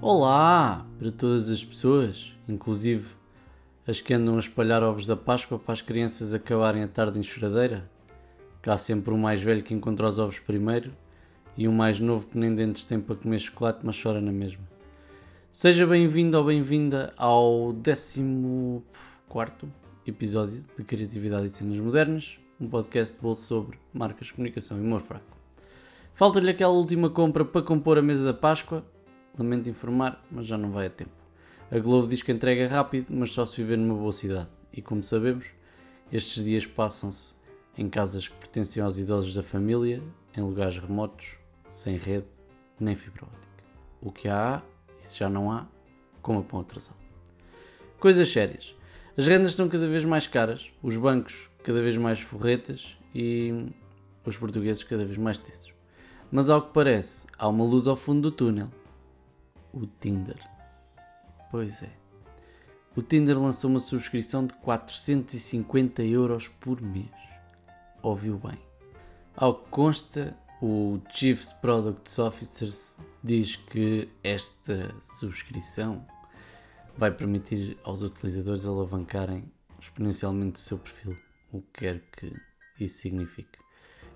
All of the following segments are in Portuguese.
Olá para todas as pessoas, inclusive as que andam a espalhar ovos da Páscoa para as crianças acabarem a tarde em choradeira. Cá sempre um mais velho que encontra os ovos primeiro e um mais novo que nem dentes tem para comer chocolate, mas chora na mesma. Seja bem-vindo ou bem-vinda ao 14 episódio de Criatividade e Cenas Modernas, um podcast de bolso sobre marcas, comunicação e humor fraco. Falta-lhe aquela última compra para compor a mesa da Páscoa Lamento informar, mas já não vai a tempo. A Globo diz que entrega rápido, mas só se viver numa boa cidade. E como sabemos, estes dias passam-se em casas que pertencem aos idosos da família, em lugares remotos, sem rede nem fibra óptica. O que há, e se já não há, coma pão atrasado. Coisas sérias. As rendas estão cada vez mais caras, os bancos cada vez mais forretas e os portugueses cada vez mais tesos. Mas ao que parece, há uma luz ao fundo do túnel o Tinder. Pois é. O Tinder lançou uma subscrição de 450 euros por mês. Ouviu bem. Ao que consta, o Chief Product Officer diz que esta subscrição vai permitir aos utilizadores alavancarem exponencialmente o seu perfil, o que quer que isso signifique.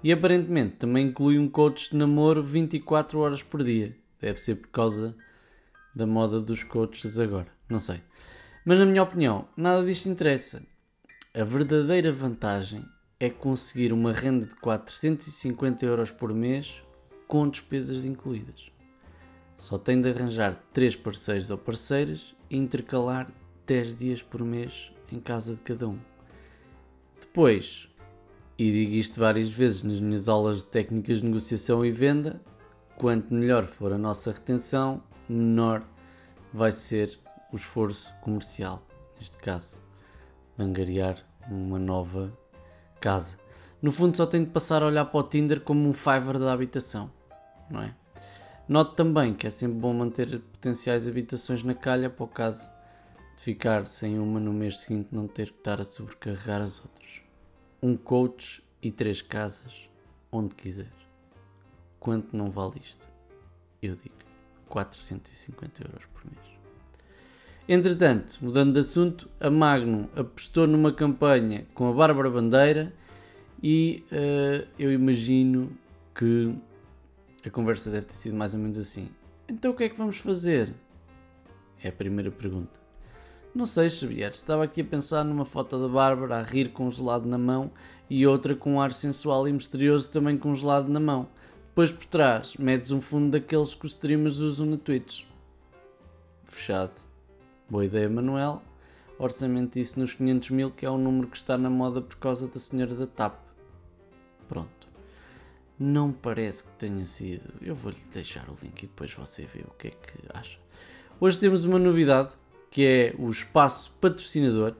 E aparentemente também inclui um coach de namoro 24 horas por dia. Deve ser por causa da moda dos coaches agora. Não sei. Mas na minha opinião, nada disto interessa. A verdadeira vantagem é conseguir uma renda de 450 euros por mês com despesas incluídas. Só tem de arranjar 3 parceiros ou parceiras e intercalar 10 dias por mês em casa de cada um. Depois, e digo isto várias vezes nas minhas aulas de técnicas de negociação e venda, quanto melhor for a nossa retenção, menor vai ser o esforço comercial, neste caso, de angariar uma nova casa. No fundo, só tem de passar a olhar para o Tinder como um Fiverr da habitação, não é? Note também que é sempre bom manter potenciais habitações na calha para o caso de ficar sem uma no mês seguinte não ter que estar a sobrecarregar as outras. Um coach e três casas, onde quiser. Quanto não vale isto? Eu digo. 450 euros por mês. Entretanto, mudando de assunto, a Magnum apostou numa campanha com a Bárbara Bandeira e uh, eu imagino que a conversa deve ter sido mais ou menos assim. Então o que é que vamos fazer? É a primeira pergunta. Não sei, Xavier, estava aqui a pensar numa foto da Bárbara a rir com um gelado na mão e outra com um ar sensual e misterioso também com um gelado na mão. Depois por trás, metes um fundo daqueles que os streamers usam na Twitch. Fechado. Boa ideia, Manuel. Orçamento disso nos 500 mil, que é o número que está na moda por causa da senhora da TAP. Pronto. Não parece que tenha sido. Eu vou-lhe deixar o link e depois você vê o que é que acha. Hoje temos uma novidade que é o espaço patrocinador.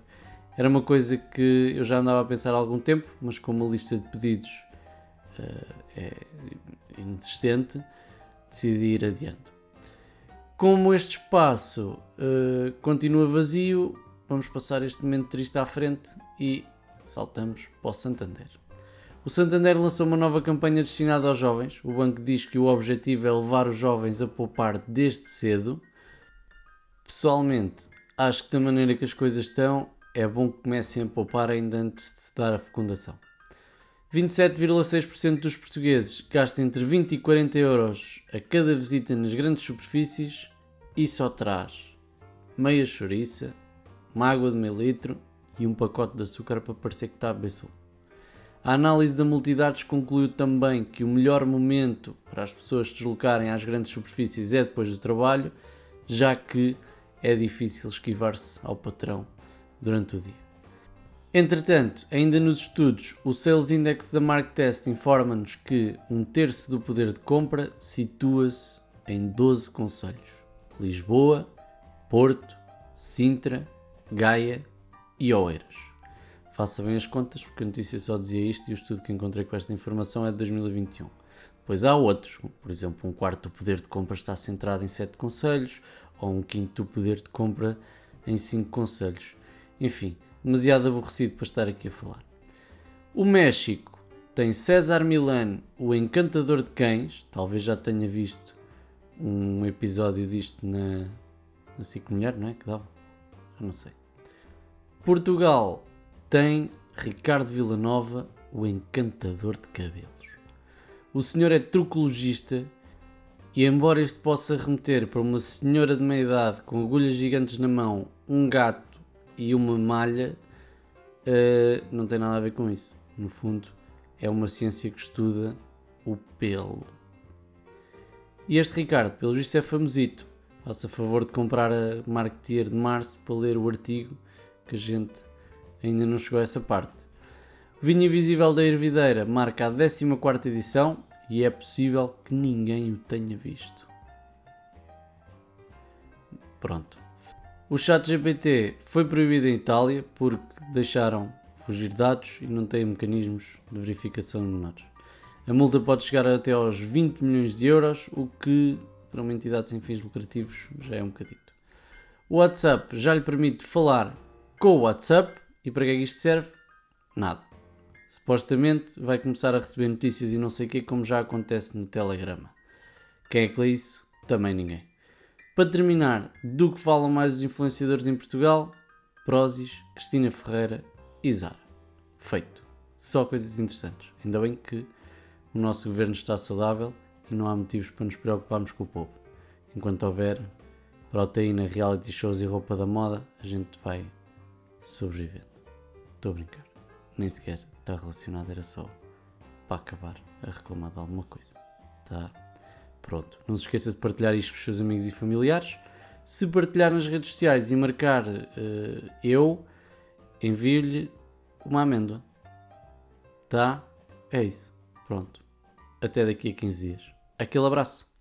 Era uma coisa que eu já andava a pensar há algum tempo, mas com uma lista de pedidos uh, é inexistente, decidi ir adiante. Como este espaço uh, continua vazio, vamos passar este momento triste à frente e saltamos para o Santander. O Santander lançou uma nova campanha destinada aos jovens. O banco diz que o objetivo é levar os jovens a poupar desde cedo. Pessoalmente, acho que da maneira que as coisas estão, é bom que comecem a poupar ainda antes de se dar a fecundação. 27,6% dos portugueses gastam entre 20 e 40 euros a cada visita nas grandes superfícies e só traz meia chouriça, uma água de meio litro e um pacote de açúcar para parecer que está a A análise da multidades concluiu também que o melhor momento para as pessoas se deslocarem às grandes superfícies é depois do trabalho, já que é difícil esquivar-se ao patrão durante o dia. Entretanto, ainda nos estudos, o Sales Index da Marktest informa-nos que um terço do poder de compra situa-se em 12 conselhos: Lisboa, Porto, Sintra, Gaia e Oeiras. Faça bem as contas, porque a notícia só dizia isto e o estudo que encontrei com esta informação é de 2021. Depois há outros, por exemplo, um quarto do poder de compra está centrado em 7 conselhos, ou um quinto do poder de compra em 5 conselhos. Enfim, demasiado aborrecido para estar aqui a falar. O México tem César Milano, o encantador de cães, talvez já tenha visto um episódio disto na, na Cico Mulher, não é? Que dava? Eu não sei. Portugal tem Ricardo Villanova, o encantador de cabelos. O senhor é trucologista e, embora este possa remeter para uma senhora de meia idade com agulhas gigantes na mão, um gato e uma malha, uh, não tem nada a ver com isso. No fundo, é uma ciência que estuda o pelo. E este Ricardo, pelo visto, é famosito. Faça favor de comprar a Marketeer de março para ler o artigo que a gente ainda não chegou a essa parte. O Vinho Invisível da Ervideira marca a 14 edição e é possível que ninguém o tenha visto. Pronto. O chat GPT foi proibido em Itália porque deixaram fugir dados e não têm mecanismos de verificação menores. A multa pode chegar até aos 20 milhões de euros, o que para uma entidade sem fins lucrativos já é um bocadito. O WhatsApp já lhe permite falar com o WhatsApp e para que é que isto serve? Nada. Supostamente vai começar a receber notícias e não sei o que, como já acontece no Telegrama. Quem é que lê isso? Também ninguém. Para terminar, do que falam mais os influenciadores em Portugal? Prozis, Cristina Ferreira e Zara. Feito. Só coisas interessantes. Ainda bem que o nosso governo está saudável e não há motivos para nos preocuparmos com o povo. Enquanto houver proteína, reality shows e roupa da moda, a gente vai sobrevivendo. Estou a brincar. Nem sequer está relacionado, era só para acabar a reclamar de alguma coisa. Tá? Pronto. Não se esqueça de partilhar isto com os seus amigos e familiares. Se partilhar nas redes sociais e marcar uh, eu, envio-lhe uma amêndoa. Tá? É isso. Pronto. Até daqui a 15 dias. Aquele abraço.